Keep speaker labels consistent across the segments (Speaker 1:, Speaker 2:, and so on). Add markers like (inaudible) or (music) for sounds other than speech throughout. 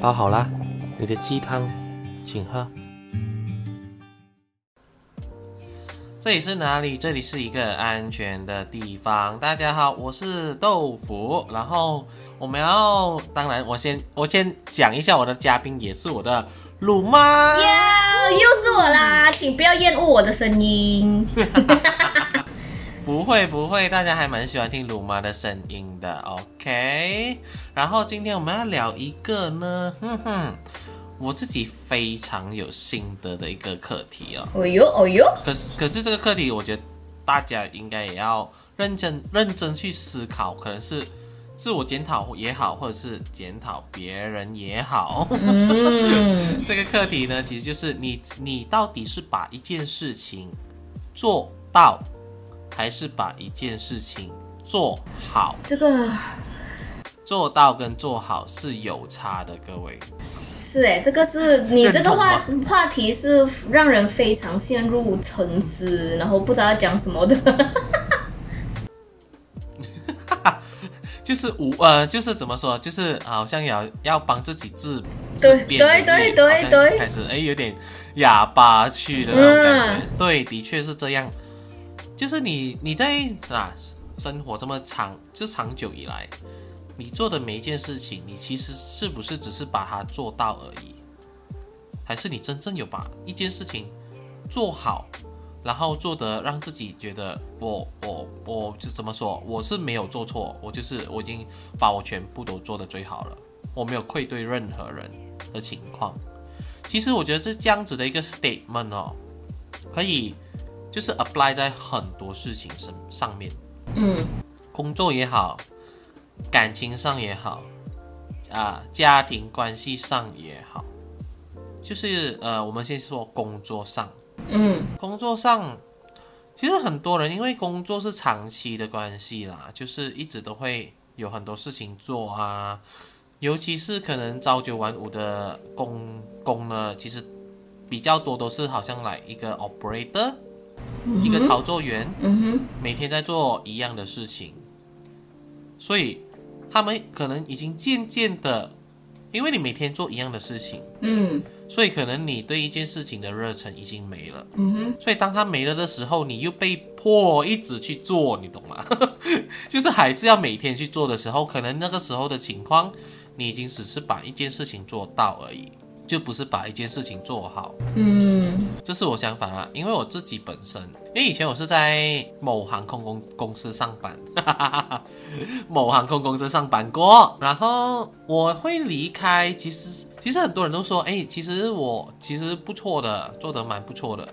Speaker 1: 包好啦，你的鸡汤，请喝。这里是哪里？这里是一个安全的地方。大家好，我是豆腐。然后我们要，当然，我先我先讲一下我的嘉宾，也是我的鲁妈。
Speaker 2: 哟，又是我啦，请不要厌恶我的声音。(laughs)
Speaker 1: 不会不会，大家还蛮喜欢听鲁妈的声音的。OK，然后今天我们要聊一个呢，哼哼。我自己非常有心得的一个课题哦。
Speaker 2: 哦哟哦哟。
Speaker 1: 可是可是这个课题，我觉得大家应该也要认真认真去思考，可能是自我检讨也好，或者是检讨别人也好。嗯。(laughs) 这个课题呢，其实就是你你到底是把一件事情做到，还是把一件事情做好？
Speaker 2: 这个
Speaker 1: 做到跟做好是有差的，各位。
Speaker 2: 是哎，这个是你这个话话题是让人非常陷入沉思，然后不知道要讲什么的。(laughs)
Speaker 1: 就是无呃，就是怎么说，就是好像要要帮自己治
Speaker 2: 对对对对对，
Speaker 1: 开始哎有点哑巴去的那种感觉。对，的确是这样。就是你你在啊生活这么长，就长久以来。你做的每一件事情，你其实是不是只是把它做到而已？还是你真正有把一件事情做好，然后做得让自己觉得我我我就怎么说？我是没有做错，我就是我已经把我全部都做得最好了，我没有愧对任何人的情况。其实我觉得这这样子的一个 statement 哦，可以就是 apply 在很多事情上上面，嗯，工作也好。感情上也好，啊，家庭关系上也好，就是呃，我们先说工作上，嗯，工作上，其实很多人因为工作是长期的关系啦，就是一直都会有很多事情做啊，尤其是可能朝九晚五的工工呢，其实比较多都是好像来一个 operator，一个操作员，嗯哼，每天在做一样的事情，所以。他们可能已经渐渐的，因为你每天做一样的事情，嗯，所以可能你对一件事情的热忱已经没了，嗯哼，所以当他没了的时候，你又被迫一直去做，你懂吗？(laughs) 就是还是要每天去做的时候，可能那个时候的情况，你已经只是把一件事情做到而已。就不是把一件事情做好，嗯，这是我想法啊，因为我自己本身，因为以前我是在某航空公公司上班，(laughs) 某航空公司上班过，然后我会离开，其实其实很多人都说，哎，其实我其实不错的，做得蛮不错的，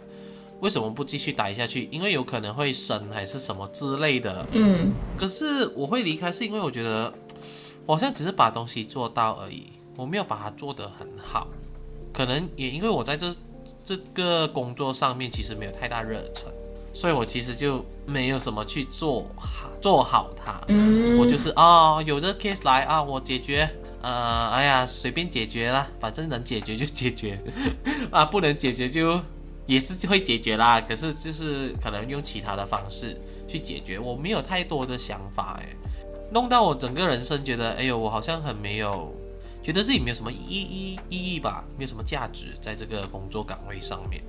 Speaker 1: 为什么不继续待下去？因为有可能会升还是什么之类的，嗯，可是我会离开是因为我觉得，我好像只是把东西做到而已，我没有把它做得很好。可能也因为我在这这个工作上面其实没有太大热忱，所以我其实就没有什么去做好做好它。嗯，我就是哦，有这 case 来啊，我解决，呃，哎呀，随便解决啦，反正能解决就解决，(laughs) 啊，不能解决就也是会解决啦。可是就是可能用其他的方式去解决，我没有太多的想法，哎，弄到我整个人生觉得，哎呦，我好像很没有。觉得自己没有什么意义意义吧，没有什么价值在这个工作岗位上面。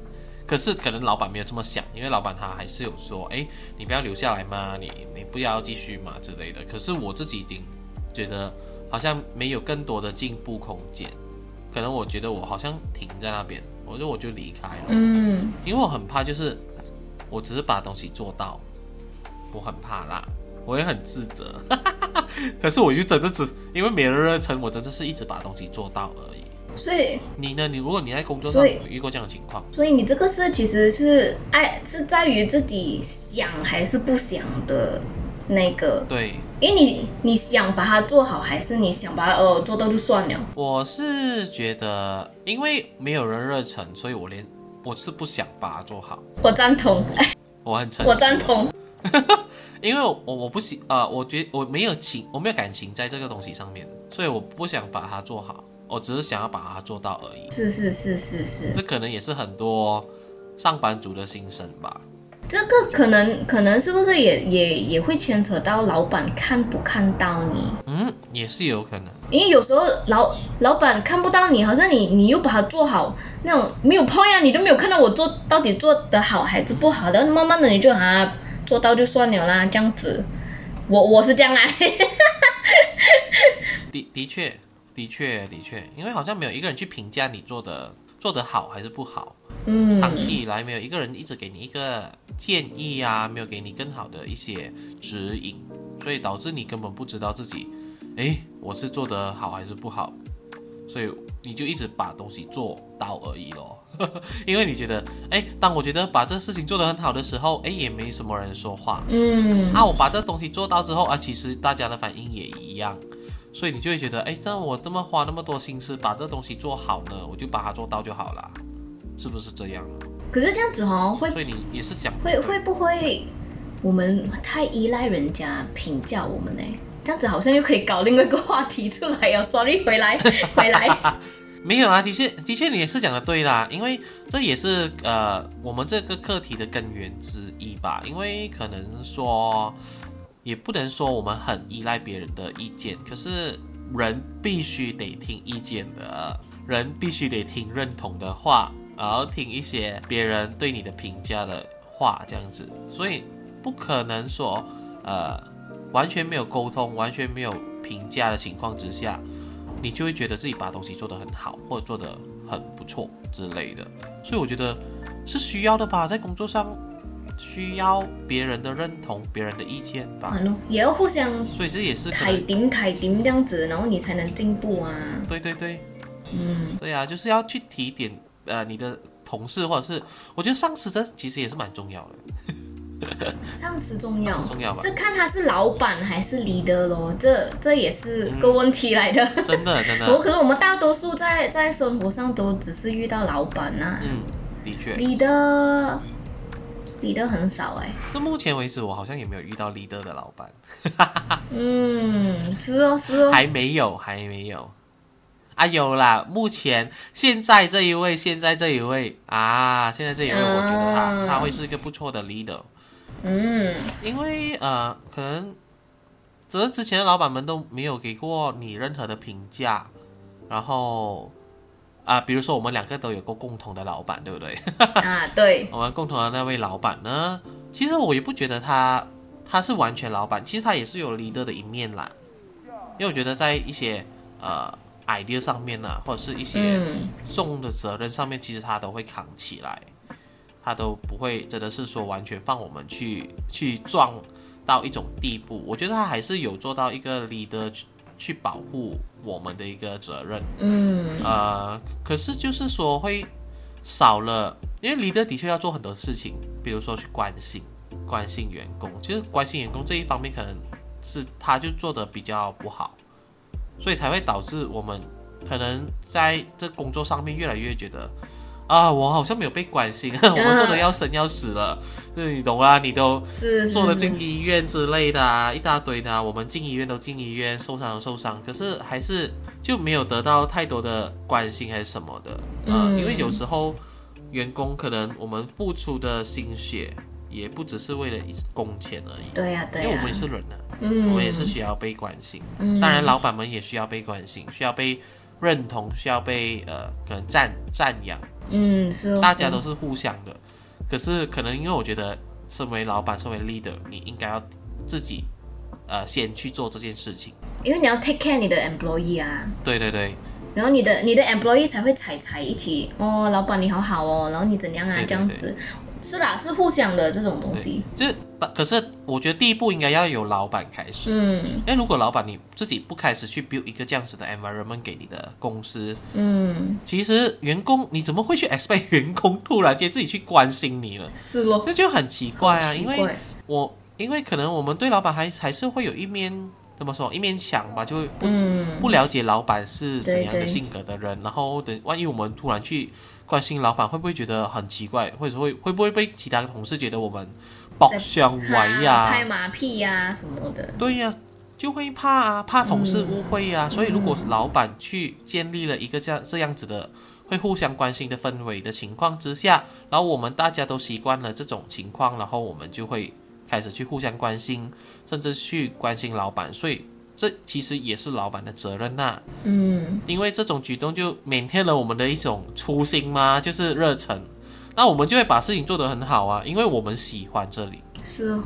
Speaker 1: 可是可能老板没有这么想，因为老板他还是有说，哎，你不要留下来嘛？你你不要继续嘛之类的。可是我自己已经觉得好像没有更多的进步空间。可能我觉得我好像停在那边，我就我就离开了。嗯，因为我很怕，就是我只是把东西做到，我很怕啦。我也很自责，(laughs) 可是我就真的只因为没人热忱，我真的是一直把东西做到而已。
Speaker 2: 所以
Speaker 1: 你呢？你如果你在工作上有遇过这样的情况，
Speaker 2: 所以你这个是其实是爱是在于自己想还是不想的那个。
Speaker 1: 对，
Speaker 2: 因为你你想把它做好，还是你想把它呃做到就算了。
Speaker 1: 我是觉得，因为没有人热忱，所以我连我是不想把它做好。
Speaker 2: 我赞同，
Speaker 1: 我很诚
Speaker 2: 实，我赞同。(laughs)
Speaker 1: 因为我我不喜啊，我觉我没有情，我没有感情在这个东西上面，所以我不想把它做好，我只是想要把它做到而已。
Speaker 2: 是是是是是，
Speaker 1: 这可能也是很多上班族的心声吧。
Speaker 2: 这个可能可能是不是也也也会牵扯到老板看不看到你？
Speaker 1: 嗯，也是有可能。
Speaker 2: 因为有时候老老板看不到你，好像你你又把它做好，那种没有 point 啊，你都没有看到我做到底做得好还是不好，然后慢慢的你就啊做到就算了啦，这样子。我我是这样啊。(laughs)
Speaker 1: 的的确的确的确，因为好像没有一个人去评价你做的做得好还是不好。
Speaker 2: 嗯，
Speaker 1: 长期以来没有一个人一直给你一个建议啊，没有给你更好的一些指引，所以导致你根本不知道自己，哎，我是做得好还是不好，所以你就一直把东西做到而已咯。(laughs) 因为你觉得，哎，当我觉得把这事情做得很好的时候，哎，也没什么人说话。
Speaker 2: 嗯，
Speaker 1: 啊，我把这东西做到之后啊，其实大家的反应也一样，所以你就会觉得，哎，这我这么花那么多心思把这东西做好呢，我就把它做到就好了。是不是这样？
Speaker 2: 可是这样子哦，会
Speaker 1: 所以你也是想
Speaker 2: 会会不会我们太依赖人家评价我们呢？这样子好像又可以搞另外一个话题出来哦。Sorry，回来回来。(laughs)
Speaker 1: 没有啊，的确的确你也是讲的对啦，因为这也是呃我们这个课题的根源之一吧。因为可能说也不能说我们很依赖别人的意见，可是人必须得听意见的，人必须得听认同的话。然后听一些别人对你的评价的话，这样子，所以不可能说，呃，完全没有沟通，完全没有评价的情况之下，你就会觉得自己把东西做得很好，或者做得很不错之类的。所以我觉得是需要的吧，在工作上需要别人的认同，别人的意见吧。
Speaker 2: 也要互相，
Speaker 1: 所以这也是
Speaker 2: 凯顶凯顶这样子，然后你才能进步啊。
Speaker 1: 对对对，
Speaker 2: 嗯，
Speaker 1: 对啊，就是要去提点。呃，你的同事或者是，我觉得上司这其实也是蛮重要
Speaker 2: 的。(laughs) 上司重要，
Speaker 1: 重要吧？
Speaker 2: 是看他是老板还是 leader 咯，这这也是个问题来的。
Speaker 1: 真的真的。(laughs)
Speaker 2: 我可能我们大多数在在生活上都只是遇到老板呐。
Speaker 1: 嗯，的确。
Speaker 2: leader leader 很少哎。
Speaker 1: 那目前为止，我好像也没有遇到 leader 的老板。(laughs)
Speaker 2: 嗯，是哦是哦。
Speaker 1: 还没有，还没有。啊，有啦！目前现在这一位，现在这一位啊，现在这一位，我觉得他他会是一个不错的 leader。
Speaker 2: 嗯，
Speaker 1: 因为呃，可能这之前的老板们都没有给过你任何的评价，然后啊，比如说我们两个都有过共同的老板，对不对？(laughs)
Speaker 2: 啊，对。
Speaker 1: 我们共同的那位老板呢，其实我也不觉得他他是完全老板，其实他也是有 leader 的一面啦。因为我觉得在一些呃。idea 上面呢，或者是一些重的责任上面，其实他都会扛起来，他都不会真的是说完全放我们去去撞到一种地步。我觉得他还是有做到一个 leader 去保护我们的一个责任。
Speaker 2: 嗯，
Speaker 1: 呃，可是就是说会少了，因为 leader 的确要做很多事情，比如说去关心关心员工，其实关心员工这一方面可能是他就做的比较不好。所以才会导致我们可能在这工作上面越来越觉得啊，我好像没有被关心，(laughs) 我们做的要生要死了，是你懂啊？你都做的进医院之类的啊，一大堆的，我们进医院都进医院，受伤都受伤，可是还是就没有得到太多的关心还是什么的嗯？因为有时候员工可能我们付出的心血也不只是为了工钱而已，
Speaker 2: 对呀，对呀，
Speaker 1: 因为我们也是人呢。
Speaker 2: 嗯，
Speaker 1: 我们也是需要被关心，当然老板们也需要被关心，需要被认同，需要被呃可能赞赞扬，
Speaker 2: 嗯，是，
Speaker 1: 大家都是互相的。可是可能因为我觉得，身为老板，身为 leader，你应该要自己呃先去做这件事情，
Speaker 2: 因为你要 take care 你的 employee 啊，
Speaker 1: 对对对，
Speaker 2: 然后你的你的 employee 才会踩踩一起哦，老板你好好哦，然后你怎样啊这样子。是啦，是互相的这种东西。
Speaker 1: 就是可是我觉得第一步应该要由老板开始。
Speaker 2: 嗯。
Speaker 1: 因为如果老板你自己不开始去 build 一个这样子的 environment 给你的公司，
Speaker 2: 嗯，
Speaker 1: 其实员工你怎么会去 expect (laughs) 员工突然间自己去关心你呢？
Speaker 2: 是咯。
Speaker 1: 这就很奇怪啊，因为我因为可能我们对老板还还是会有一面怎么说一面墙吧，就会不不了解老板是怎样的性格的人，然后等万一我们突然去。关心老板会不会觉得很奇怪，或者会会不会被其他同事觉得我们包相歪呀、
Speaker 2: 拍马屁呀什么的？
Speaker 1: 对呀，就会怕啊，怕同事误会呀。所以如果是老板去建立了一个这样这样子的会互相关心的氛围的情况之下，然后我们大家都习惯了这种情况，然后我们就会开始去互相关心，甚至去关心老板，所以这其实也是老板的责任呐。
Speaker 2: 嗯，
Speaker 1: 因为这种举动就缅甸了我们的一种初心嘛，就是热忱，那我们就会把事情做得很好啊，因为我们喜欢这里，
Speaker 2: 是哦，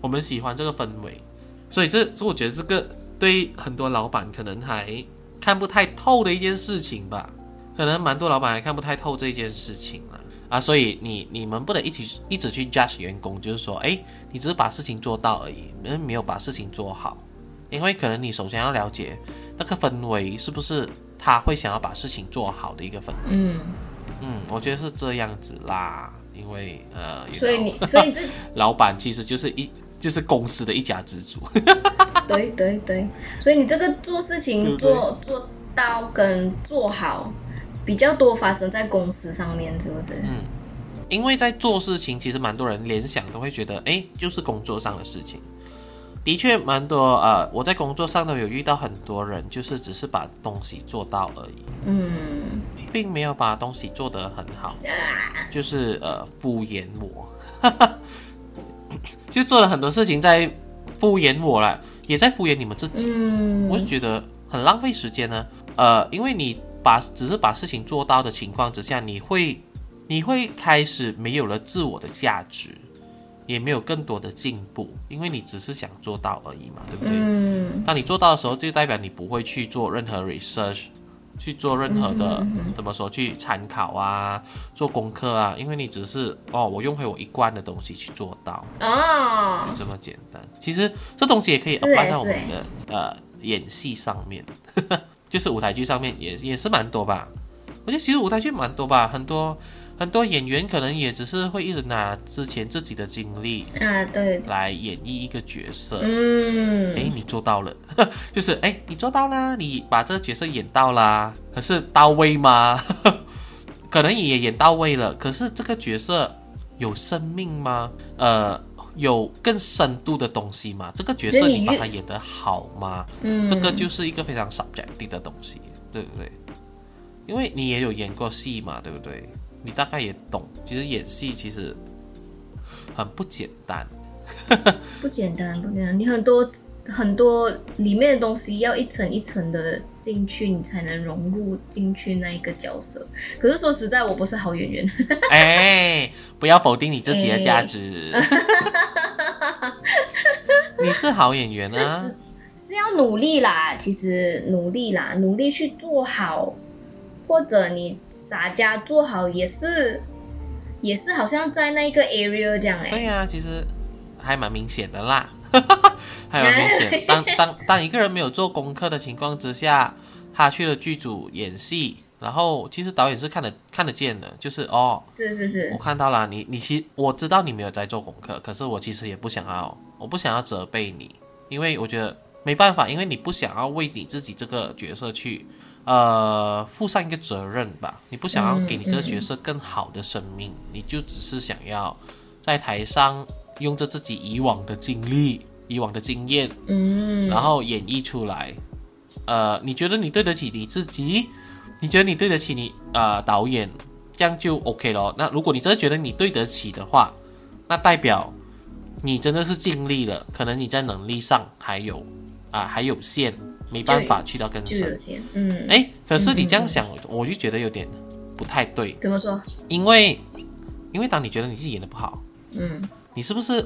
Speaker 1: 我们喜欢这个氛围，所以这这我觉得这个对很多老板可能还看不太透的一件事情吧。可能蛮多老板还看不太透这件事情了啊，所以你你们不能一起一直去 judge 员工，就是说，哎，你只是把事情做到而已，没没有把事情做好，因为可能你首先要了解那个氛围是不是他会想要把事情做好的一个氛围。
Speaker 2: 嗯，
Speaker 1: 嗯，我觉得是这样子啦，因为呃，
Speaker 2: 所以你所以这 (laughs)
Speaker 1: 老板其实就是一就是公司的一家之主。(laughs)
Speaker 2: 对对对，所以你这个做事情
Speaker 1: 对对
Speaker 2: 做做到跟做好比较多发生在公司上面，是不是？
Speaker 1: 嗯，因为在做事情，其实蛮多人联想都会觉得，哎，就是工作上的事情。的确，蛮多呃，我在工作上都有遇到很多人，就是只是把东西做到而已，
Speaker 2: 嗯，
Speaker 1: 并没有把东西做得很好，
Speaker 2: 啊，
Speaker 1: 就是呃敷衍我，(laughs) 就做了很多事情在敷衍我了，也在敷衍你们自己。
Speaker 2: 嗯，
Speaker 1: 我就觉得很浪费时间呢。呃，因为你把只是把事情做到的情况之下，你会你会开始没有了自我的价值，也没有更多的进步，因为你只是想做到而已嘛，对不对？
Speaker 2: 嗯
Speaker 1: 当你做到的时候，就代表你不会去做任何 research，去做任何的、怎么说去参考啊，做功课啊，因为你只是哦，我用回我一贯的东西去做到，
Speaker 2: 哦
Speaker 1: 就，这么简单。其实这东西也可以
Speaker 2: 是
Speaker 1: apply
Speaker 2: 欸
Speaker 1: 在我们的呃演戏上面，(laughs) 就是舞台剧上面也也是蛮多吧。我觉得其实舞台剧蛮多吧，很多很多演员可能也只是会一直拿之前自己的经历
Speaker 2: 啊，对，
Speaker 1: 来演绎一个角色。
Speaker 2: 嗯，
Speaker 1: 哎，你做到了，(laughs) 就是哎，你做到啦，你把这个角色演到啦，可是到位吗？(laughs) 可能也演到位了，可是这个角色有生命吗？呃，有更深度的东西吗？这个角色
Speaker 2: 你
Speaker 1: 把它演得好吗？
Speaker 2: 嗯，
Speaker 1: 这个就是一个非常 subjective 的东西，对不对？因为你也有演过戏嘛，对不对？你大概也懂，其实演戏其实很不简单。(laughs)
Speaker 2: 不简单，不简单，你很多很多里面的东西要一层一层的进去，你才能融入进去那一个角色。可是说实在，我不是好演员，(laughs)
Speaker 1: 哎，不要否定你自己的价值。(laughs) 你是好演员啊，
Speaker 2: 是要努力啦，其实努力啦，努力去做好，或者你撒家做好也是，也是好像在那个 area 这样哎、
Speaker 1: 对呀、其实还蛮明显的啦，(laughs) 还蛮明显。(laughs) 当当当一个人没有做功课的情况之下，他去了剧组演戏，然后其实导演是看得看得见的，就是哦，
Speaker 2: 是是是。
Speaker 1: 我，看到了，你你其我知道你没有在做功课，可是我其实也不想要，我不想要责备你，因为我觉得没办法，因为你不想要为你自己这个角色去呃负上一个责任吧，你不想要给你这个角色更好的生命，你就只是想要在台上用着自己以往的经历、以往的经验，
Speaker 2: 嗯，
Speaker 1: 然后演绎出来。呃，你觉得你对得起你自己？你觉得你对得起你呃导演，这样就 OK 咯。那如果你真的觉得你对得起的话，那代表你真的是尽力了。可能你在能力上还有啊、还有限，没办法去到更深。
Speaker 2: 嗯，
Speaker 1: 哎，可是你这样想，我就觉得有点不太对，
Speaker 2: 怎么说？
Speaker 1: 因为因为当你觉得你自己演的不好，
Speaker 2: 嗯，
Speaker 1: 你是不是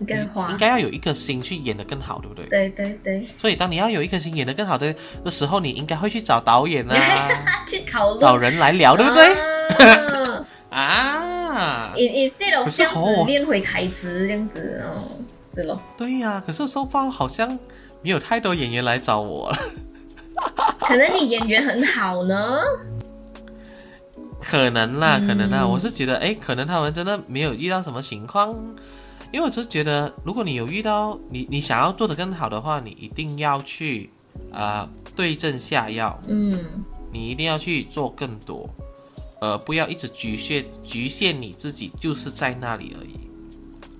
Speaker 2: 应该
Speaker 1: 应，该要有一颗心去演的更好，对不对？
Speaker 2: 对对对，
Speaker 1: 所以当你要有一颗心演的更好的的时候，你应该会去找导演啊，(laughs)
Speaker 2: 去讨论，
Speaker 1: 找人来聊，对不对？
Speaker 2: 对 (laughs)
Speaker 1: 啊。
Speaker 2: Instead of
Speaker 1: 可是
Speaker 2: 这样子
Speaker 1: 哦。
Speaker 2: 练回台词这样子，哦，是咯，
Speaker 1: 对呀、可是收发好像没有太多演员来找我。了，
Speaker 2: 可能你演员很好呢，
Speaker 1: 可能啦，可能啦，
Speaker 2: 嗯
Speaker 1: 我是觉得，哎，可能他们真的没有遇到什么情况，因为我是觉得，如果你有遇到你你想要做的更好的话，你一定要去啊、对症下药，
Speaker 2: 嗯。
Speaker 1: 你一定要去做更多，呃，不要一直局限局限你自己，就是在那里而已，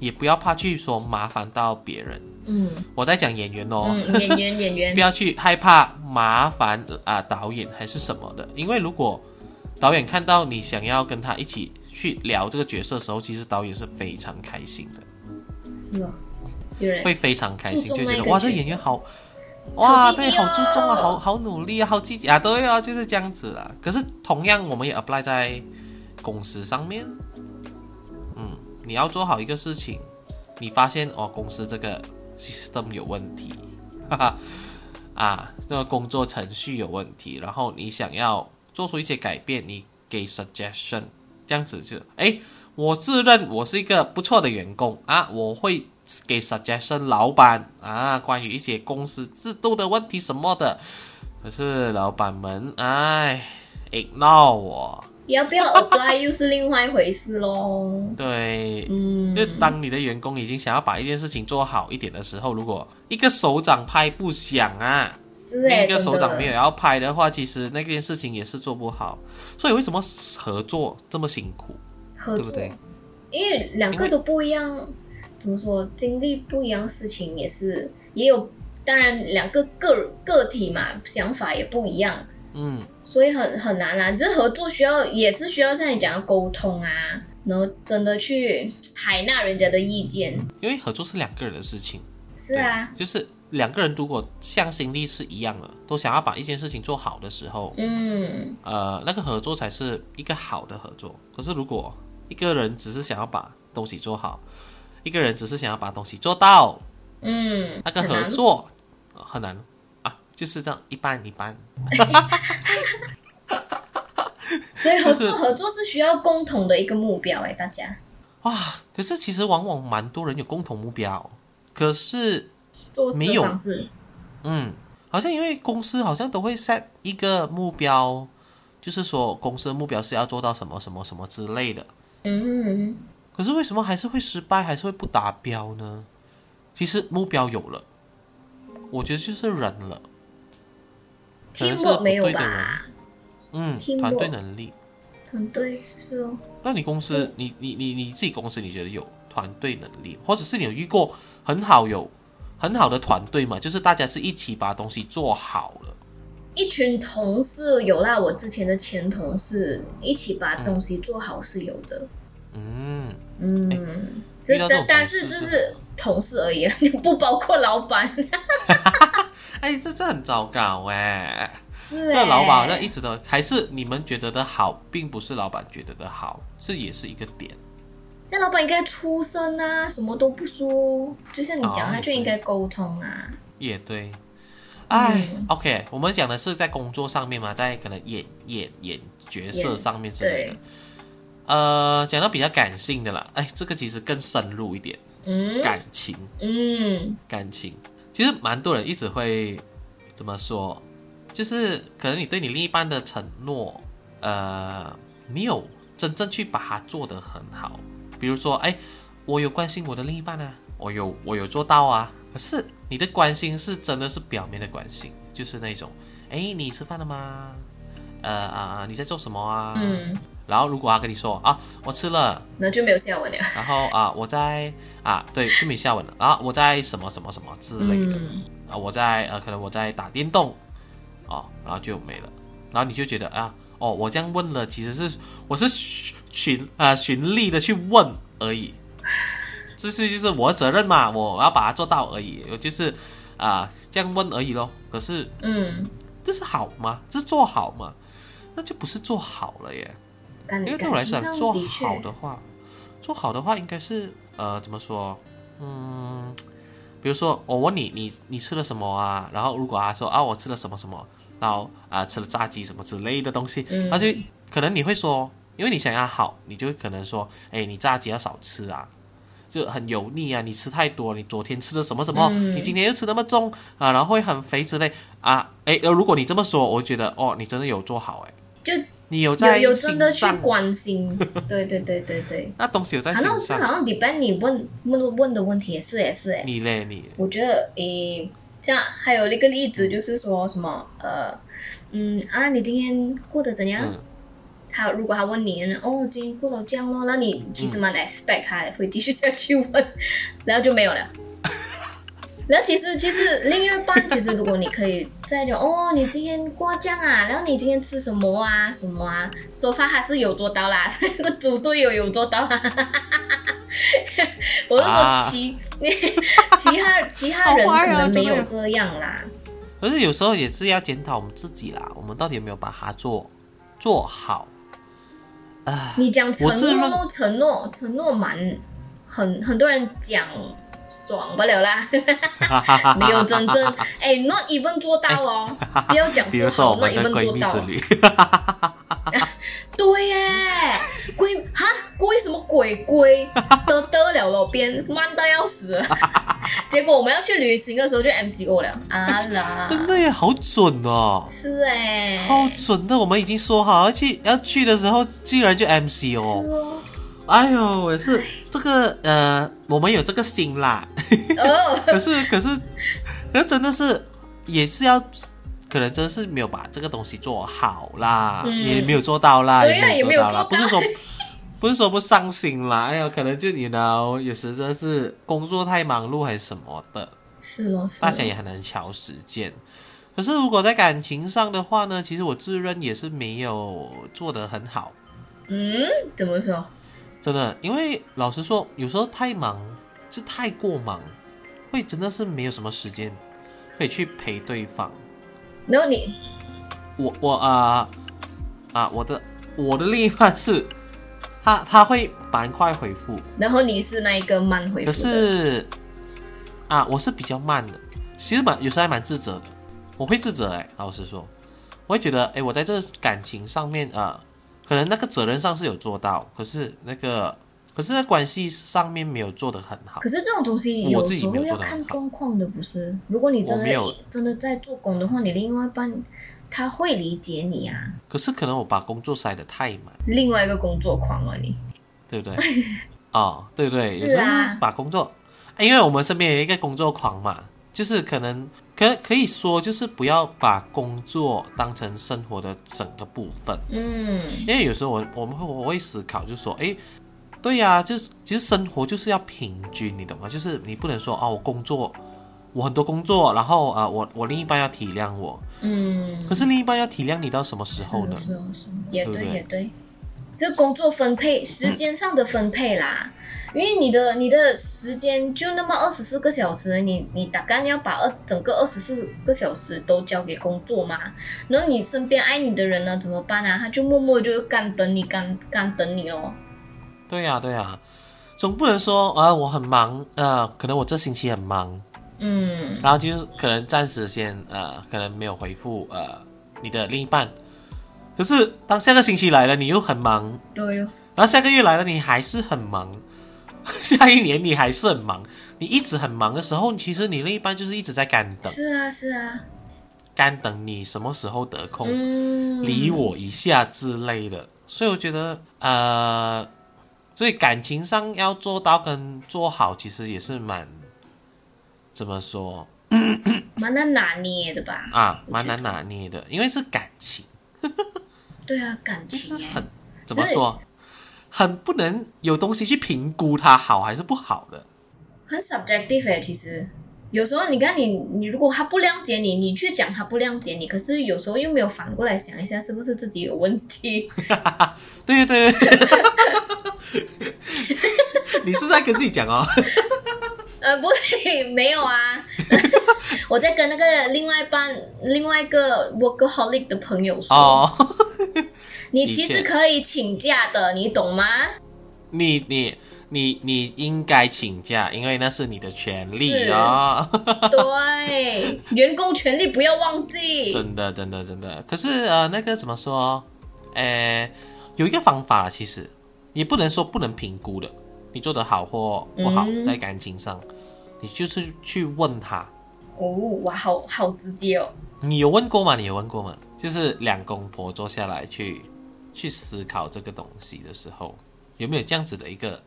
Speaker 1: 也不要怕去说麻烦到别人。
Speaker 2: 嗯。
Speaker 1: 我在讲演员哦，
Speaker 2: 嗯，演员演员。
Speaker 1: 不，要去害怕麻烦啊、导演还是什么的，因为如果导演看到你想要跟他一起去聊这个角色的时候，其实导演是非常开心的，
Speaker 2: 是
Speaker 1: 会非常开心，就觉得哇，这演员好，哇，对，好注重啊，
Speaker 2: 哦
Speaker 1: 好好努力啊，好积极啊，对啊，就是这样子啦。可是同样，我们也 apply 在公司上面，嗯，你要做好一个事情，你发现哦，公司这个 system 有问题，哈哈，啊，这个工作程序有问题，然后你想要做出一些改变，你给 suggestion，这样子就，哎，我自认我是一个不错的员工啊，我会给 suggestion 老板啊，关于一些公司制度的问题什么的，可是老板们，哎，ignore 我，
Speaker 2: 要不要 (laughs) apply 又是另外一回事喽。
Speaker 1: 对，
Speaker 2: 嗯，
Speaker 1: 就当你的员工已经想要把一件事情做好一点的时候，如果一个手掌拍不响啊，另一个手掌没有要拍的话，其实那件事情也是做不好。所以为什么合作这么辛苦，
Speaker 2: 合作，
Speaker 1: 对不对？
Speaker 2: 因为两个都不一样，怎么说，经历不一样，事情也是也有，当然两个个个体嘛，想法也不一样，
Speaker 1: 嗯，
Speaker 2: 所以很很难啦。这合作需要也是需要像你讲的沟通啊，然后真的去采纳人家的意见。
Speaker 1: 因为合作是两个人的事情。
Speaker 2: 是啊，
Speaker 1: 就是两个人如果向心力是一样的，都想要把一件事情做好的时候，
Speaker 2: 嗯，
Speaker 1: 呃，那个合作才是一个好的合作。可是如果一个人只是想要把东西做好，一个人只是想要把东西做到，
Speaker 2: 嗯，
Speaker 1: 那个合作呃很难啊，就是这样一半一半。
Speaker 2: 所以合
Speaker 1: 就是
Speaker 2: 作合作是需要共同的一个目标哎，大家
Speaker 1: 哇，可是其实往往蛮多人有共同目标，可是
Speaker 2: 做
Speaker 1: 没有嗯，好像因为公司好像都会 set 一个目标，就是说公司的目标是要做到什么什么什么之类的。
Speaker 2: 嗯，
Speaker 1: 可是为什么还是会失败，还是会不达标呢？其实目标有了，我觉得就是人了，
Speaker 2: teamwork
Speaker 1: 不
Speaker 2: 没有吧？
Speaker 1: 嗯团队能力。
Speaker 2: 团队，是哦。
Speaker 1: 那你公司，你你你你自己公司，你觉得有团队能力，或者是你有遇过很好有很好的团队嘛？就是大家是一起把东西做好了。
Speaker 2: 一群同事有啦，我之前的前同事一起把东西做好是有的。
Speaker 1: 嗯，
Speaker 2: 嗯，这
Speaker 1: 遇到这种
Speaker 2: 这但
Speaker 1: 是
Speaker 2: 是这是同事而已，(laughs) 不包括老板。(laughs)
Speaker 1: 哎，这这很糟糕哎。
Speaker 2: 是
Speaker 1: 这
Speaker 2: 哎，
Speaker 1: 老板好像一直都还是你们觉得的好，并不是老板觉得的好，这也是一个点。
Speaker 2: 那老板应该出声啊，什么都不说，就像你讲，
Speaker 1: 哦
Speaker 2: 他就应该沟通啊。
Speaker 1: 也对。哎、
Speaker 2: 嗯
Speaker 1: o k 我们讲的是在工作上面嘛，在可能演演演角色上面之类的。呃，讲到比较感性的啦，哎，这个其实更深入一点，
Speaker 2: 嗯
Speaker 1: 感情，
Speaker 2: 嗯
Speaker 1: 感情，其实蛮多人一直会怎么说，就是可能你对你另一半的承诺，呃，没有真正去把它做得很好。比如说，哎，我有关心我的另一半啊，我有我有做到啊，可是你的关心是真的是表面的关心，就是那种，哎，你吃饭了吗？呃啊，你在做什么啊？
Speaker 2: 嗯，
Speaker 1: 然后如果他跟你说啊，我吃了，
Speaker 2: 那就没有下文了。
Speaker 1: 然后啊，我在啊，对，就没下文了。然后我在什么什么什么之类的、
Speaker 2: 嗯
Speaker 1: 啊，我在呃，可能我在打电动，哦，然后就没了。然后你就觉得啊，哦，我这样问了，其实是我是循循啊循例的去问而已，这是就是我的责任嘛，我要把它做到而已，我就是啊这样问而已咯。可是
Speaker 2: 嗯，
Speaker 1: 这是好吗？这是做好吗？那就不是做好了耶。
Speaker 2: 感
Speaker 1: 因为对我来说做好的话，做好的话应该是呃怎么说？嗯，比如说我问你，你你吃了什么啊？然后如果他说啊我吃了什么什么，然后啊、吃了炸鸡什么之类的东西，
Speaker 2: 嗯
Speaker 1: 那就可能你会说，因为你想要好，你就可能说，哎，你炸鸡要少吃啊。就很油腻啊！你吃太多，你昨天吃的什么什么，
Speaker 2: 嗯
Speaker 1: 你今天又吃那么重啊，然后会很肥之类啊。哎，呃如果你这么说，我觉得哦，你真的有做好哎，
Speaker 2: 就
Speaker 1: 你有在
Speaker 2: 有有真的去关心，(laughs) 对对对对对。
Speaker 1: 那东西有在
Speaker 2: 好
Speaker 1: 心上。
Speaker 2: 像是好像 depend 你问问问的问题也是也是诶，
Speaker 1: 你嘞，你
Speaker 2: 我觉得诶，这样还有一个例子就是说什么呃嗯啊，你今天过得怎样？
Speaker 1: 嗯
Speaker 2: 他如果他问你，哦，今天过得这样咯，那你其实蛮 expect 他会继续下去问，(laughs) 然后就没有了。(laughs) 然后其实其实另一半其实如果你可以哦，你今天过奖啊，然后你今天吃什么啊，什么啊，说法还是有做到啦，(laughs) 那个组队友有做到啦。(laughs) 我就说其、(laughs) 其他其他人可能没有这样啦。
Speaker 1: 可是有时候也是要检讨我们自己啦，我们到底有没有把它做做好？啊，
Speaker 2: 你讲承诺，承诺，承诺蛮很很多人讲爽不了啦，(laughs) 没有真正哎，not even 做到哦，不要讲做好，not even 做到。(laughs) 对耶，龟哈？龟什么鬼龟，得得了了边慢到要死，(laughs) 结果我们要去旅行的时候就 MCO 了。啊啦，
Speaker 1: 真的耶，好准哦，
Speaker 2: 是哎，
Speaker 1: 超准的，我们已经说好要去要去的时候，竟然就 MCO，哎呦，也是这个呃，我们有这个心啦，哦，(laughs) 可是可是可是真的是也是要。可能真是没有把这个东西做好啦，也没有做到啦，也没有做到啦。不是说不是说不上心啦，哎呦，可能就你呢，有时真是工作太忙碌还是什么的，
Speaker 2: 是咯，
Speaker 1: 大家也很难调时间。可是如果在感情上的话呢，其实我自认也是没有做得很好。
Speaker 2: 嗯，怎么说？
Speaker 1: 真的，因为老实说，有时候太忙，是太过忙，会真的是没有什么时间可以去陪对方。
Speaker 2: 没有你，
Speaker 1: 我我啊啊，我的我的另一半是，他他会蛮快回复，
Speaker 2: 然后你是那一个慢回复
Speaker 1: 可是啊，我是比较慢的，其实蛮有时候还蛮自责的，我会自责哎，老实说，我会觉得哎，我在这感情上面啊，可能那个责任上是有做到，可是那个。可是，在关系上面没有做得很好。
Speaker 2: 可是这种东西有时候要看状况的，不是？如果你真的真的在做工的话，你另外一半他会理解你啊。
Speaker 1: 可是可能我把工作塞得太满。
Speaker 2: 另外一个工作狂啊，你
Speaker 1: 对不对？(laughs) 哦，对对，有时候把工作，因为我们身边有一个工作狂嘛，就是可能可可以说，就是不要把工作当成生活的整个部分。嗯，因为有时候我我们会我会思考，就说，哎。对呀，就是其实生活就是要平均，你懂吗？就是你不能说啊，我工作，我很多工作，然后啊，我我另一半要体谅我，嗯，可是另一半要体谅你到什么时候呢？
Speaker 2: 是是，也对也对，这工作分配时间上的分配啦，因为你的你的时间就那么二十四个小时，你你大概要把二整个二十四个小时都交给工作嘛？然后你身边爱你的人呢怎么办啊？他就默默就干等你干干等你哦。
Speaker 1: 对呀，对呀，总不能说啊，我很忙，呃，可能我这星期很忙，嗯，然后就是可能暂时先呃，可能没有回复呃你的另一半，可是当下个星期来了，你又很忙，
Speaker 2: 对哟，
Speaker 1: 然后下个月来了，你还是很忙，(laughs) 下一年你还是很忙，你一直很忙的时候，其实你另一半就是一直在干等，
Speaker 2: 是啊，是啊，
Speaker 1: 干等你什么时候得空理我一下之类的，所以我觉得呃。所以感情上要做到跟做好，其实也是蛮怎么说，(coughs)
Speaker 2: 蛮难拿捏的吧？
Speaker 1: 啊，蛮难拿捏的，因为是感情。
Speaker 2: 对啊，感情
Speaker 1: 很怎么说，很不能有东西去评估它好还是不好的。
Speaker 2: 很 subjective 其实有时候你看你你如果他不谅解你，你去讲他不谅解你，可是有时候又没有反过来想一下，是不是自己有问题？
Speaker 1: 对 (laughs) 对对。(laughs) 你是在跟自己讲哦？(laughs)
Speaker 2: 呃，不对，没有啊，我在跟那个另外一半、另外一个 workaholic 的朋友说。哦。你其实可以请假的，你懂吗？
Speaker 1: 你你你你应该请假，因为那是你的权利哦。(laughs)
Speaker 2: 对，员工权利不要忘记。
Speaker 1: 真的，真的，真的。可是呃，那个怎么说？呃，有一个方法，其实。也不能说不能评估的，你做的好或不好，在感情上，你就是去问他。
Speaker 2: 哦，哇，好好直接哦。
Speaker 1: 你有问过吗？你有问过吗？就是两公婆坐下来去去思考这个东西的时候，有没有这样子的一个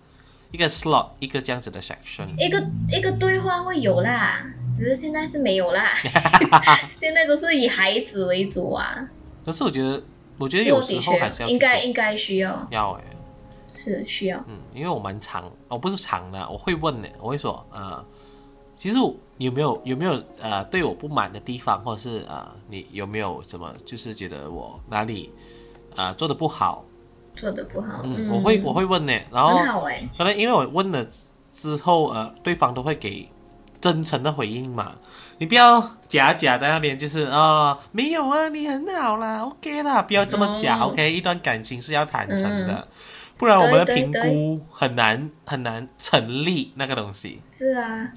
Speaker 1: 一个 slot，一个这样子的 section？
Speaker 2: 一个一个对话会有啦，只是现在是没有啦。(laughs) 现在都是以孩子为主啊。
Speaker 1: 可是我觉得，我觉得有时候还是要
Speaker 2: 应该应该需要
Speaker 1: 要哎。
Speaker 2: 是需要，
Speaker 1: 嗯，因为我蛮长，我不是长的，我会问的，我会说，呃，其实有没有有没有呃对我不满的地方，或者是啊、呃你有没有怎么就是觉得我哪里啊、呃做的不好？
Speaker 2: 做的不好，
Speaker 1: 嗯，我会我会问呢，然后
Speaker 2: 很好哎，
Speaker 1: 可能因为我问了之后，呃，对方都会给真诚的回应嘛。你不要假假在那边，就是啊、没有啊，你很好啦，OK 啦，不要这么假、
Speaker 2: 哦
Speaker 1: o k 一段感情是要坦诚的，
Speaker 2: 嗯
Speaker 1: 不然我们的评估很难很难成立那个东西。
Speaker 2: 是啊，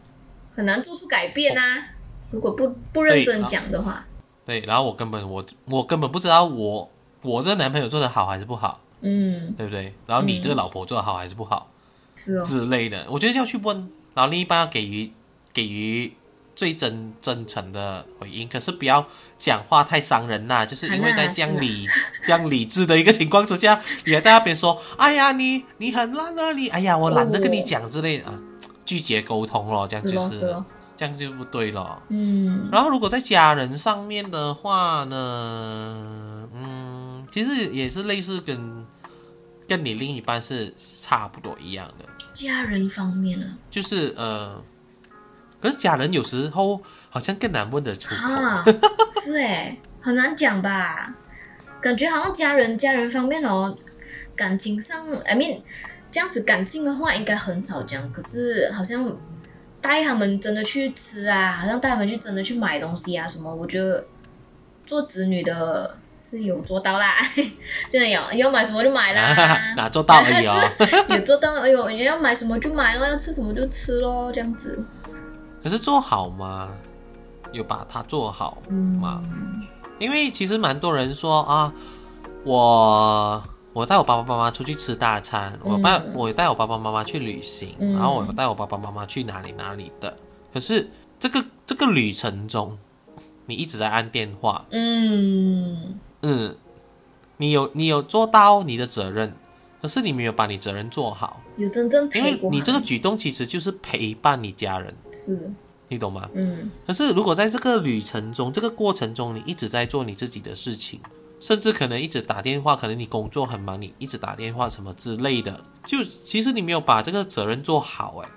Speaker 2: 很难做出改变啊。如果不不认真讲的话，
Speaker 1: 对，然后我根本我我根本不知道我我这个男朋友做的好还是不好，
Speaker 2: 嗯，
Speaker 1: 对不对？然后你
Speaker 2: 嗯
Speaker 1: 这个老婆做的好还是不好？
Speaker 2: 是哦，
Speaker 1: 之类的，我觉得要去问，然后另一半要给予给予最真真诚的回应，可是不要讲话太伤人啦，就是因为在这样理这样理智的一个情况之下，你还在那边说，哎呀你你很烂啊你，哎呀我懒得跟你讲之类的、啊，拒绝沟通咯，这样就是
Speaker 2: 咯是咯，
Speaker 1: 这样就不对了。
Speaker 2: 嗯。
Speaker 1: 然后如果在家人上面的话呢，嗯，其实也是类似跟跟你另一半是差不多一样的。
Speaker 2: 家人方面呢，
Speaker 1: 就是呃，可是家人有时候好像更难问得出口。
Speaker 2: 啊，是哎，很难讲吧？感觉好像家人家人方面哦，感情上，I mean，这样子感性的话应该很少讲，可是好像带他们真的去吃啊，好像带他们去真的去买东西啊什么，我觉得做子女的是有做到啦，就是要要买什么就买啦，(laughs)
Speaker 1: 哪做到而已哦。(laughs)
Speaker 2: 有做到，哎呦，人家要买什么就买咯，要吃什么就吃咯，这样子。
Speaker 1: 可是做好吗？有把它做好吗？
Speaker 2: 嗯
Speaker 1: 因为其实蛮多人说啊，我我带我爸爸妈妈出去吃大餐，我爸
Speaker 2: 嗯
Speaker 1: 我带我爸爸妈妈去旅行，
Speaker 2: 嗯
Speaker 1: 然后我带我爸爸妈妈去哪里哪里的。可是这个这个旅程中，你一直在按电话，
Speaker 2: 嗯
Speaker 1: 嗯，你有你有做到你的责任，可是你没有把你责任做好，
Speaker 2: 有真正陪过
Speaker 1: 为你这个举动其实就是陪伴你家人，
Speaker 2: 是，
Speaker 1: 你懂吗？
Speaker 2: 嗯。
Speaker 1: 可是如果在这个旅程中，这个过程中，你一直在做你自己的事情，甚至可能一直打电话，可能你工作很忙，你一直打电话什么之类的，就其实你没有把这个责任做好，哎，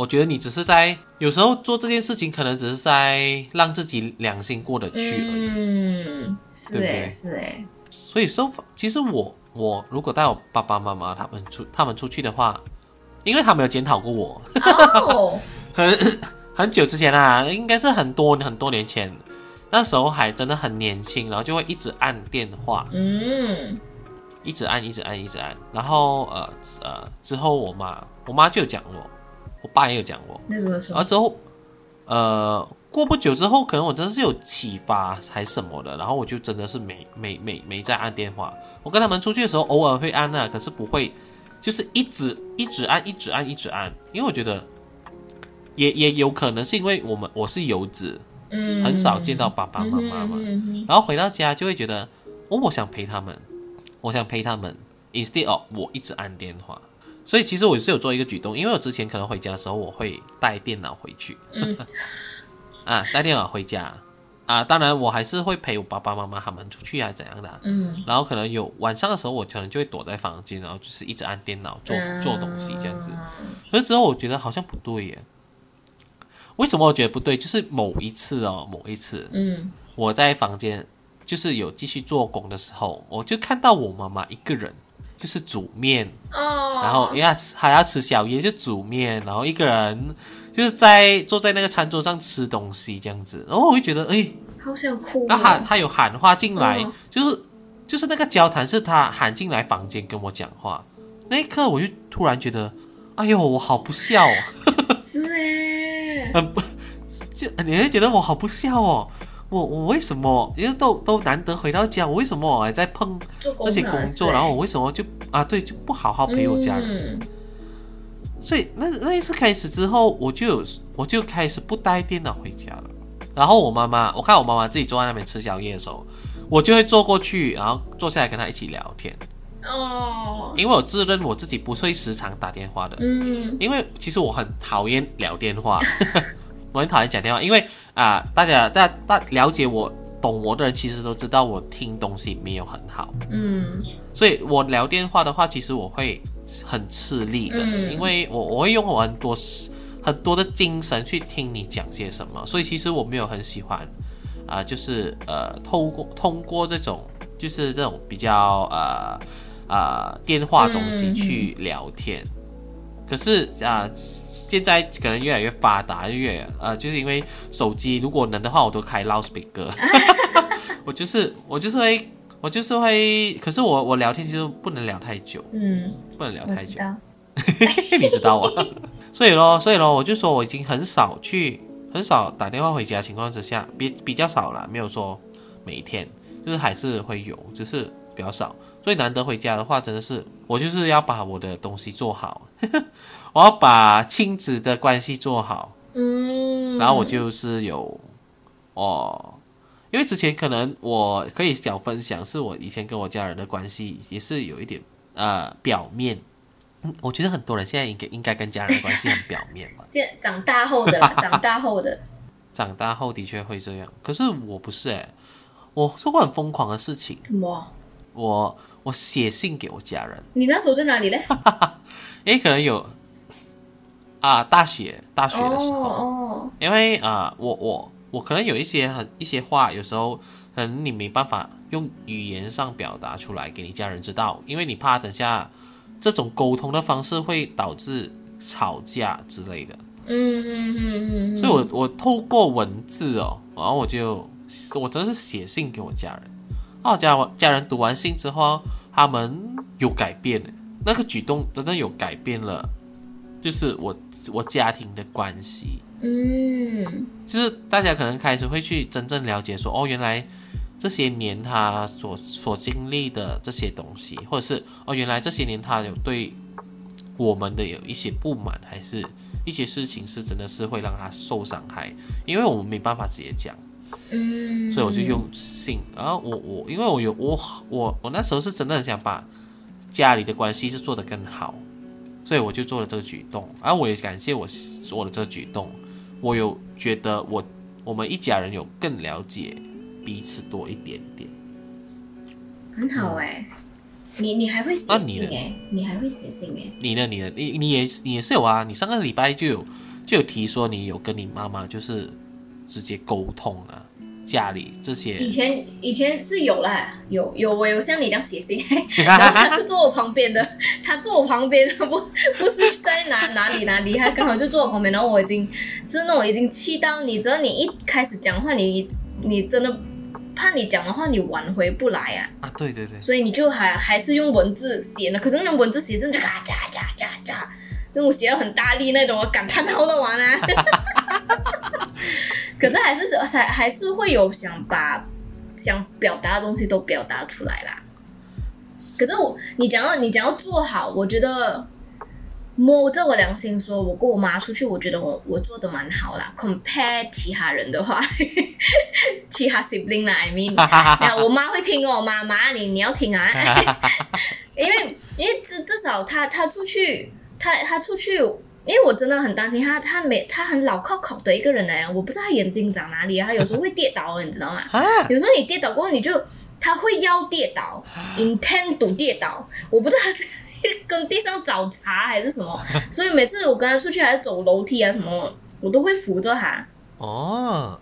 Speaker 1: 我觉得你只是在有时候做这件事情，可能只是在让自己良心过得去而已。
Speaker 2: 嗯，是
Speaker 1: 对不对？
Speaker 2: 哎是哎，
Speaker 1: 所以说，其实我我如果带我爸爸妈妈他们出他们出去的话，因为他们有检讨过我，
Speaker 2: 哦，(laughs)
Speaker 1: 很很久之前啊，应该是很多很多年前，那时候还真的很年轻，然后就会一直按电话，
Speaker 2: 嗯。
Speaker 1: 一直按，一直按，一直按，然后呃呃之后我妈我妈就有讲我，我爸也有讲过，
Speaker 2: 那怎么说？
Speaker 1: 然后之后呃过不久之后，可能我真的是有启发还什么的，然后我就真的是没没没没再按电话。我跟他们出去的时候偶尔会按啊，可是不会就是一直一直按，一直按，一直按，因为我觉得也也有可能是因为我们我是游子，
Speaker 2: 嗯，
Speaker 1: 很少见到爸爸妈妈嘛，然后回到家就会觉得哦，我想陪他们，我想陪他们，instead of 我一直按电话。所以其实我是有做一个举动，因为我之前可能回家的时候我会带电脑回去，
Speaker 2: 嗯。(laughs)
Speaker 1: 啊，带电脑回家。啊，当然我还是会陪我爸爸妈妈他们出去啊怎样的啊、
Speaker 2: 嗯。
Speaker 1: 然后可能有晚上的时候，我可能就会躲在房间，然后就是一直按电脑做
Speaker 2: 嗯
Speaker 1: 做东西这样子。那时候我觉得好像不对耶，为什么我觉得不对？就是某一次哦，某一次
Speaker 2: 嗯。
Speaker 1: 我在房间就是有继续做工的时候，我就看到我妈妈一个人就是煮面，
Speaker 2: 哦，
Speaker 1: 然后因为她吃还要吃宵夜，就煮面，然后一个人就是在坐在那个餐桌上吃东西这样子，然后我会觉得哎。
Speaker 2: 好想哭哦，
Speaker 1: 那他他有喊话进来，
Speaker 2: 嗯。
Speaker 1: 就是就是那个交谈是他喊进来房间跟我讲话，那一刻我就突然觉得，哎呦，我好不孝、哦，
Speaker 2: 是哎，(laughs)
Speaker 1: 很不，就你会觉得我好不孝哦，我我为什么？因为都都难得回到家，我为什么我还在碰那些工作，
Speaker 2: 是
Speaker 1: 然后我为什么就啊对就不好好陪我家人？
Speaker 2: 嗯
Speaker 1: 所以那那一次开始之后，我就有我就开始不带电脑回家了。然后我妈妈，我看我妈妈自己坐在那边吃宵夜的时候，我就会坐过去，然后坐下来跟她一起聊天。
Speaker 2: 哦，
Speaker 1: 因为我自认我自己不会时常打电话的，
Speaker 2: 嗯
Speaker 1: 因为其实我很讨厌聊电话，(laughs) 我很讨厌讲电话，因为啊、大家大家大了解我、懂我的人，其实都知道我听东西没有很好，
Speaker 2: 嗯。
Speaker 1: 所以我聊电话的话，其实我会很吃力的，
Speaker 2: 嗯
Speaker 1: 因为我我会用我很多很多的精神去听你讲些什么，所以其实我没有很喜欢啊、就是呃，透过通过这种就是这种比较呃呃电话东西
Speaker 2: 嗯。
Speaker 1: 去聊天。可是啊、现在可能越来越发达，越呃，就是因为手机如果能的话，我都开 loudspeaker。(laughs) 我就是我就是会我就是会，可是我我聊天其实不能聊太久，
Speaker 2: 嗯，
Speaker 1: 不能聊太久。
Speaker 2: 我知道。(laughs)
Speaker 1: 你知道啊？(laughs) 所以咯，所以咯，我就说我已经很少去，很少打电话回家情况之下，比比较少了，没有说每一天，就是还是会有，只是比较少。所以难得回家的话，真的是我就是要把我的东西做好，(laughs) 我要把亲子的关系做好，
Speaker 2: 嗯，
Speaker 1: 然后我就是有哦。因为之前可能我可以想分享，是我以前跟我家人的关系也是有一点呃表面，嗯，我觉得很多人现在应该应该跟家人的关系很表面嘛。(laughs)
Speaker 2: 现在长大后的啦，(laughs) 长大后的，
Speaker 1: 长大后的确会这样，可是我不是诶，我做过很疯狂的事情，
Speaker 2: 什么？
Speaker 1: 我我写信给我家人，
Speaker 2: 你那时候在哪里嘞？
Speaker 1: 诶，可能有啊，大学大学的时候，
Speaker 2: 哦
Speaker 1: 因为啊、我我我可能有一些很一些话，有时候可能你没办法用语言上表达出来给你家人知道，因为你怕等下这种沟通的方式会导致吵架之类的，
Speaker 2: 嗯嗯嗯嗯，
Speaker 1: 所以我我透过文字哦，然后我就我真的是写信给我家人，哦，家家人读完信之后，他们有改变的，那个举动真的有改变了，就是我我家庭的关系。
Speaker 2: 嗯
Speaker 1: 就是大家可能开始会去真正了解说，哦，原来这些年他所所经历的这些东西，或者是哦，原来这些年他有对我们的有一些不满，还是一些事情是真的是会让他受伤害，因为我们没办法直接讲，
Speaker 2: 嗯，
Speaker 1: 所以我就用信。然后我我因为我有我我我那时候是真的很想把家里的关系是做得更好，所以我就做了这个举动。而我也感谢我做了这个举动，我有觉得我我们一家人有更了解彼此多一点点。
Speaker 2: 很好哎、你你还会写信哎、你还会写信哎、
Speaker 1: 你呢？你呢？你你也你也是有啊？你上个礼拜就有就有提说你有跟你妈妈就是直接沟通啊，家里这些。
Speaker 2: 以前以前是有啦，有有我有像你这样写信，然 (laughs) 后他是坐我旁边的，他坐我旁边，不不是在哪哪里哪里，他刚好就坐我旁边，然后我已经是那种已经气到，你只要你一开始讲话，你你真的怕你讲的话你挽回不来啊，
Speaker 1: 啊，对对对，
Speaker 2: 所以你就还还是用文字写呢，可是那种文字写真的就嘎喳喳喳喳，那种写的很大力那种，我感叹号的玩啊。(laughs) 可是还是还还是会有想把想表达的东西都表达出来啦。可是我你讲要你讲要做好，我觉得摸着我良心说，我跟我妈出去，我觉得我我做的蛮好啦。compare 其他人的话，(laughs) 其他 sibling 啦，I mean，(laughs) 那我妈会听哦，妈妈你你要听啊，因为因为至至少她她出去，她她出去。因为我真的很担心他，他没他很老靠靠的一个人呢，我不知道他眼睛长哪里啊，他有时候会跌倒的，你知道吗？
Speaker 1: 啊，
Speaker 2: 有时候你跌倒过后，你就他会要跌倒，intend to 跌倒，我不知道他是跟地上找茬还是什么，(laughs) 所以每次我跟他出去还是走楼梯啊什么，我都会扶着他。
Speaker 1: 哦，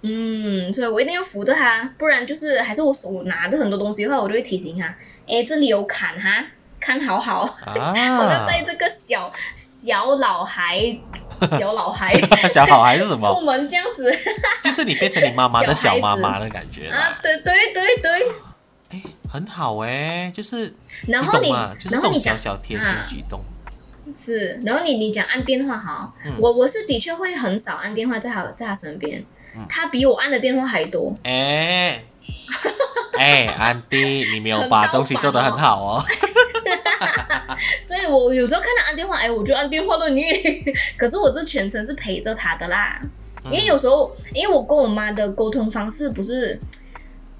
Speaker 2: 嗯，所以我一定要扶着他，不然就是还是我手拿着很多东西的话，我就会提醒他，哎，这里有坎哈，看好好。(laughs) 我就
Speaker 1: 啊，
Speaker 2: 带这个小小老孩，(laughs) 小老孩 (laughs)
Speaker 1: 小老孩是什么出？
Speaker 2: 门这样子
Speaker 1: 就是你变成你妈妈的小妈妈的感觉
Speaker 2: 啊
Speaker 1: 啦，，
Speaker 2: 对对对对。
Speaker 1: 哎，很好哎，就是
Speaker 2: 然后你，
Speaker 1: 懂吗？就是这种小小贴心
Speaker 2: 啊
Speaker 1: 举动，
Speaker 2: 是，然后你你讲按电话哈，
Speaker 1: 嗯
Speaker 2: 我我是的确会很少按电话在他在他身边，
Speaker 1: 嗯
Speaker 2: 他比我按的电话还多。
Speaker 1: 哎。哎，安迪，你没有把东西做得很好哦。
Speaker 2: 所以我有时候看他按电话，哎，我就按电话了，你。可是我是全程是陪着他的啦，因为有时候，因为我跟我妈的沟通方式不是。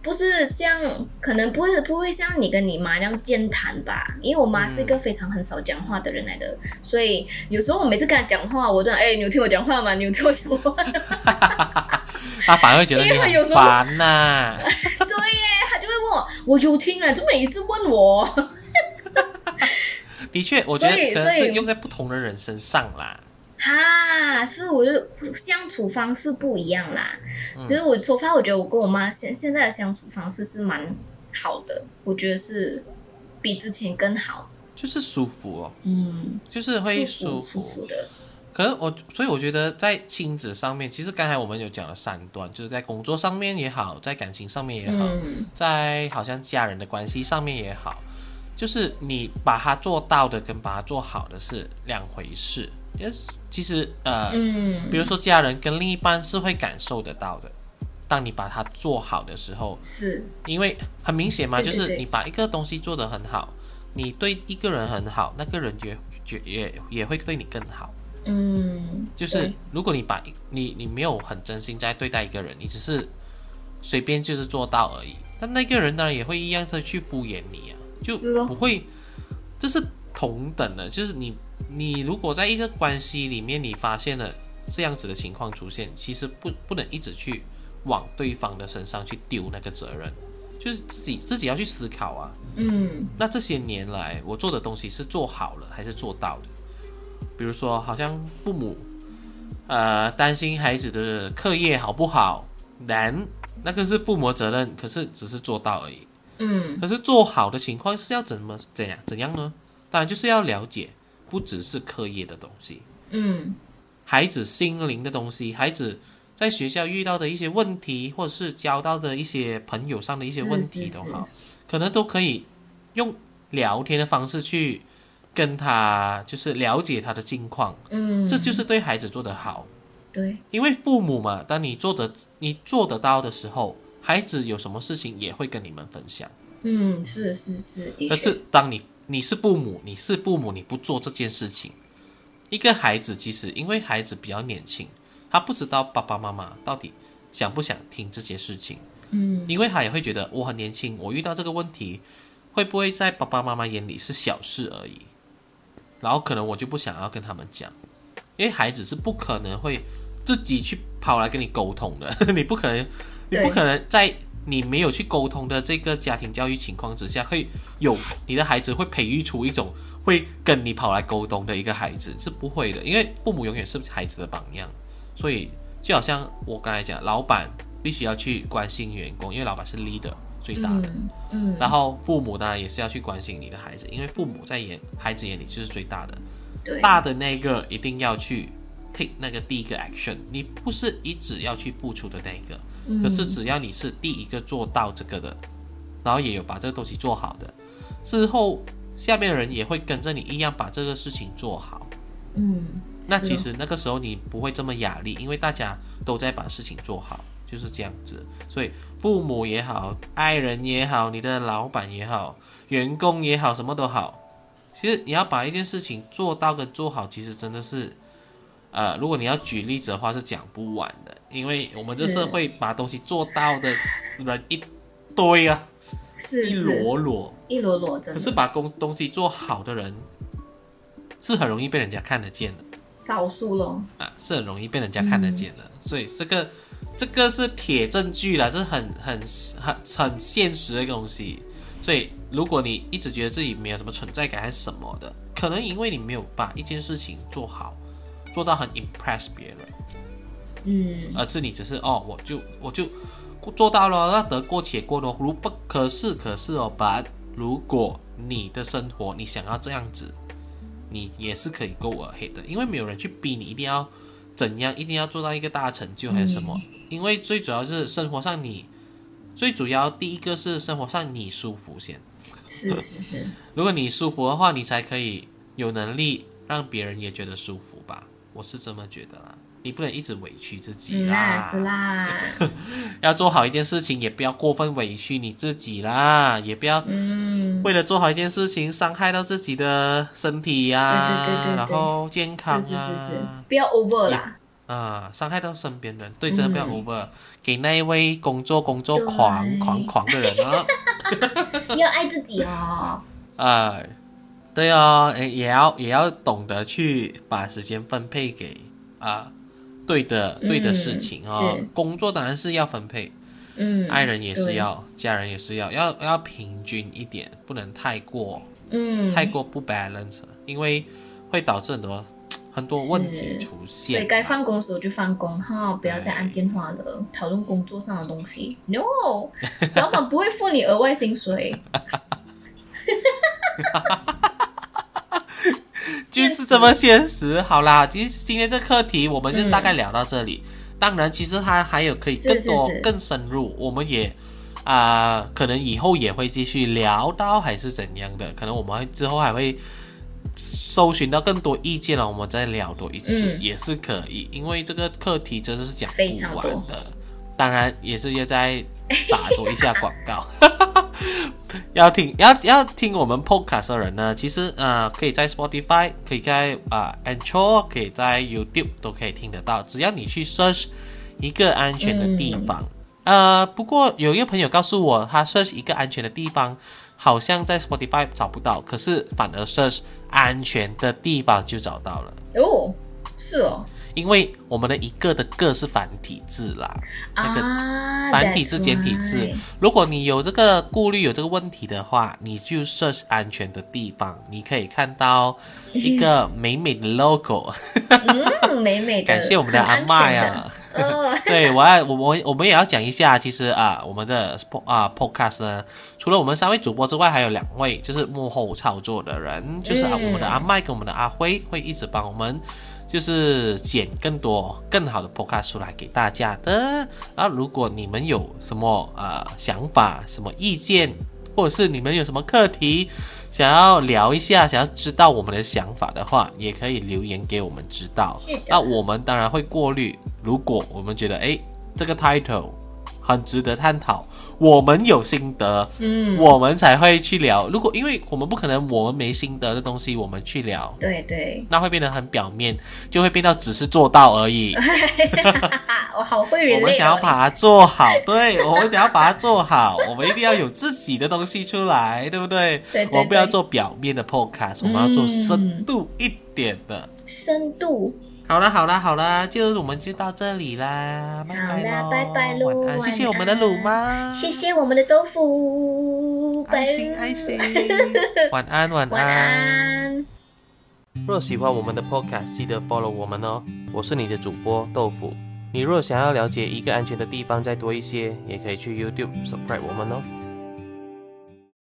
Speaker 2: 不是像，可能不会不会像你跟你妈那样健谈吧，因为我妈是一个非常很少讲话的人来的，所以有时候我每次跟她讲话，我都哎，你有听我讲话吗？你有听我讲话吗？(laughs)
Speaker 1: 他反而会觉得你很 (laughs)
Speaker 2: 因为有时候
Speaker 1: 烦呐、(laughs)
Speaker 2: 对耶，他就会问我，我有听啊，就每一次问我？
Speaker 1: 的确，我觉得可能是用在不同的人身上啦。
Speaker 2: 哈，是我就相处方式不一样啦。
Speaker 1: 嗯
Speaker 2: 其实我说发，我觉得我跟我妈现现在的相处方式是蛮好的，我觉得是比之前更好。
Speaker 1: 就是舒服哦，
Speaker 2: 嗯，
Speaker 1: 就是会
Speaker 2: 舒
Speaker 1: 舒
Speaker 2: 服舒的。
Speaker 1: 可能我，所以我觉得在亲子上面，其实刚才我们有讲了三段，就是在工作上面也好，在感情上面也好，
Speaker 2: 嗯
Speaker 1: 在好像家人的关系上面也好，就是你把它做到的跟把它做好的是两回事。就是其实呃，
Speaker 2: 嗯，
Speaker 1: 比如说家人跟另一半是会感受得到的，当你把它做好的时候，
Speaker 2: 是，
Speaker 1: 因为很明显嘛，
Speaker 2: 对对对
Speaker 1: 就是你把一个东西做得很好，你对一个人很好，那个人也也也也会对你更好。
Speaker 2: 嗯，
Speaker 1: 就是如果你把你你没有很真心在对待一个人，你只是随便就是做到而已，但那个人当然也会一样的去敷衍你啊，就不会，这是同等的，就是你你如果在一个关系里面你发现了这样子的情况出现，其实不不能一直去往对方的身上去丢那个责任，就是自己自己要去思考啊，
Speaker 2: 嗯
Speaker 1: 那这些年来我做的东西是做好了还是做到的？比如说，好像父母呃担心孩子的课业好不好，难，那个是父母责任，可是只是做到而已。
Speaker 2: 嗯。
Speaker 1: 可是做好的情况是要怎么怎样怎样呢？当然就是要了解，不只是课业的东西，
Speaker 2: 嗯。
Speaker 1: 孩子心灵的东西，孩子在学校遇到的一些问题，或者是交到的一些朋友上的一些问题都好，可能都可以用聊天的方式去跟他，就是了解他的近况，
Speaker 2: 嗯，
Speaker 1: 这就是对孩子做得好。
Speaker 2: 对，
Speaker 1: 因为父母嘛，当你做得你做得到的时候，孩子有什么事情也会跟你们分享。
Speaker 2: 嗯是是是，
Speaker 1: 可是当你你是父母，你是父母，你不做这件事情，一个孩子其实因为孩子比较年轻，他不知道爸爸妈妈到底想不想听这些事情，
Speaker 2: 嗯
Speaker 1: 因为他也会觉得我很年轻，我遇到这个问题，会不会在爸爸妈妈眼里是小事而已？然后可能我就不想要跟他们讲，因为孩子是不可能会自己去跑来跟你沟通的，(laughs) 你不可能，你不可能在你没有去沟通的这个家庭教育情况之下，会有你的孩子会培育出一种会跟你跑来沟通的一个孩子，是不会的，因为父母永远是孩子的榜样，所以就好像我刚才讲，老板必须要去关心员工，因为老板是 leader 最大的。
Speaker 2: 嗯嗯，
Speaker 1: 然后父母当然也是要去关心你的孩子，因为父母在眼孩子眼里就是最大的，
Speaker 2: 对，
Speaker 1: 大的那个一定要去 take 那个第一个 action，你不是一直要去付出的那一个，
Speaker 2: 嗯
Speaker 1: 可是只要你是第一个做到这个的，然后也有把这个东西做好的，之后下面的人也会跟着你一样把这个事情做好。
Speaker 2: 嗯，
Speaker 1: 那其实那个时候你不会这么压力，因为大家都在把事情做好，就是这样子。所以父母也好，爱人也好，你的老板也好，员工也好，什么都好，其实你要把一件事情做到跟做好，其实真的是，呃，如果你要举例子的话，是讲不完的，因为我们这社会把东西做到的人一堆啊，一
Speaker 2: 是一
Speaker 1: 摞摞，
Speaker 2: 一摞摞，的。
Speaker 1: 可是把工东西做好的人，是很容易被人家看得见的。
Speaker 2: 少数咯。
Speaker 1: 啊，是很容易被人家看得见的，所以这个这个是铁证据啦，这是很很很很现实的一个东西。所以如果你一直觉得自己没有什么存在感还是什么的，可能因为你没有把一件事情做好，做到很 impress 别人，
Speaker 2: 嗯
Speaker 1: 而是你只是哦，我就我就做到了，那得过且过咯。如不可是可是哦，把如果你的生活你想要这样子，你也是可以 go ahead 的，因为没有人去逼你一定要怎样，一定要做到一个大成就还是什么。因为最主要是生活上你，最主要第一个是生活上你舒服先。
Speaker 2: 是是是，(laughs)
Speaker 1: 如果你舒服的话，你才可以有能力让别人也觉得舒服吧。我是这么觉得啦，你不能一直委屈自己
Speaker 2: 嗯
Speaker 1: 啦。
Speaker 2: 啦。(laughs)
Speaker 1: 要做好一件事情，也不要过分委屈你自己啦，也不要
Speaker 2: 嗯，
Speaker 1: 为了做好一件事情伤害到自己的身体呀、
Speaker 2: 对对对对对。
Speaker 1: 然后健康啊，
Speaker 2: 是是是，不要 over 啦，
Speaker 1: 啊，伤害到身边人，对，真的不要
Speaker 2: 嗯
Speaker 1: over，、给那一位工作工作狂狂狂的人啊，(laughs)
Speaker 2: 要爱自己哦。
Speaker 1: 啊，(laughs) 对哦，诶也要也要懂得去把时间分配给啊对的对的事情哦，工作当然是要分配，
Speaker 2: 嗯，
Speaker 1: 爱人也是，要，家人也是要，要要平均一点，不能太过
Speaker 2: 嗯，
Speaker 1: 太过不 balance，因为会导致很多很多问题出现。
Speaker 2: 所以该放工的时候就放工哈，不要再按电话了，讨论工作上的东西。No，(laughs) 老板不会付你额外薪水。(laughs)
Speaker 1: 就是这么现实。好啦，其实今天这课题我们就大概聊到这里。当然，其实它还有可以更多、
Speaker 2: 是是是
Speaker 1: 更深入，我们也啊、可能以后也会继续聊到，还是怎样的？可能我们之后还会搜寻到更多意见了，我们再聊多一次、
Speaker 2: 嗯
Speaker 1: 也是可以。因为这个课题真的是讲不完的，当然也是要再 (laughs) 打多一下广告。(laughs) 要听要要听我们 podcast 的人呢，其实呃可以在 Spotify，可以在啊、呃 Anchor，可以在 YouTube 都可以听得到。只要你去 search 一个安全的地方，呃，不过有一个朋友告诉我，他 search 一个安全的地方，好像在 Spotify 找不到，可是反而 search 安全的地方就找到了。
Speaker 2: 哦，是哦，
Speaker 1: 因为我们的一个的个是繁体字啦，那个
Speaker 2: 啊，
Speaker 1: 繁体字、简体字。如果你有这个顾虑、有这个问题的话，你就 search 安全的地方，你可以看到一个美美的 logo。
Speaker 2: 嗯，美美的，(laughs)
Speaker 1: 感谢我们的阿麦啊！
Speaker 2: 很安全的。哦，(laughs)
Speaker 1: 对，我要我我我们也要讲一下，其实啊，我们的啊 podcast 呢，除了我们三位主播之外，还有两位就是幕后操作的人，就是啊
Speaker 2: 嗯
Speaker 1: 我们的阿麦跟我们的阿辉会一直帮我们。就是剪更多更好的 podcast 出来给大家的。啊，如果你们有什么呃想法、什么意见，或者是你们有什么课题想要聊一下，想要知道我们的想法的话，也可以留言给我们知道。那我们当然会过滤，如果我们觉得诶这个 title 很值得探讨，我们有心得，
Speaker 2: 嗯，
Speaker 1: 我们才会去聊。如果因为我们不可能我们没心得的东西我们去聊，
Speaker 2: 对对，
Speaker 1: 那会变得很表面，就会变到只是做到而已。(laughs)
Speaker 2: 我好会人类、哦。
Speaker 1: 我们想要把它做好，对，我们想要把它做好，(laughs) 我们一定要有自己的东西出来，对不对？
Speaker 2: 对对
Speaker 1: 我们不要做表面的 podcast，我们要做深度一点的。
Speaker 2: 深度。
Speaker 1: 好啦好啦好啦，就我们就到这里啦，拜拜
Speaker 2: 啦
Speaker 1: 喽，
Speaker 2: 拜拜喽
Speaker 1: 晚安，谢谢我们的鲁妈，
Speaker 2: 谢谢我们的豆腐，
Speaker 1: 爱心爱心，(laughs) 晚安晚
Speaker 2: 晚安。
Speaker 1: 若喜欢我们的 podcast，记得 follow 我们哦。我是你的主播豆腐。你若想要了解一个安全的地方再多一些，也可以去 YouTube subscribe 我们哦。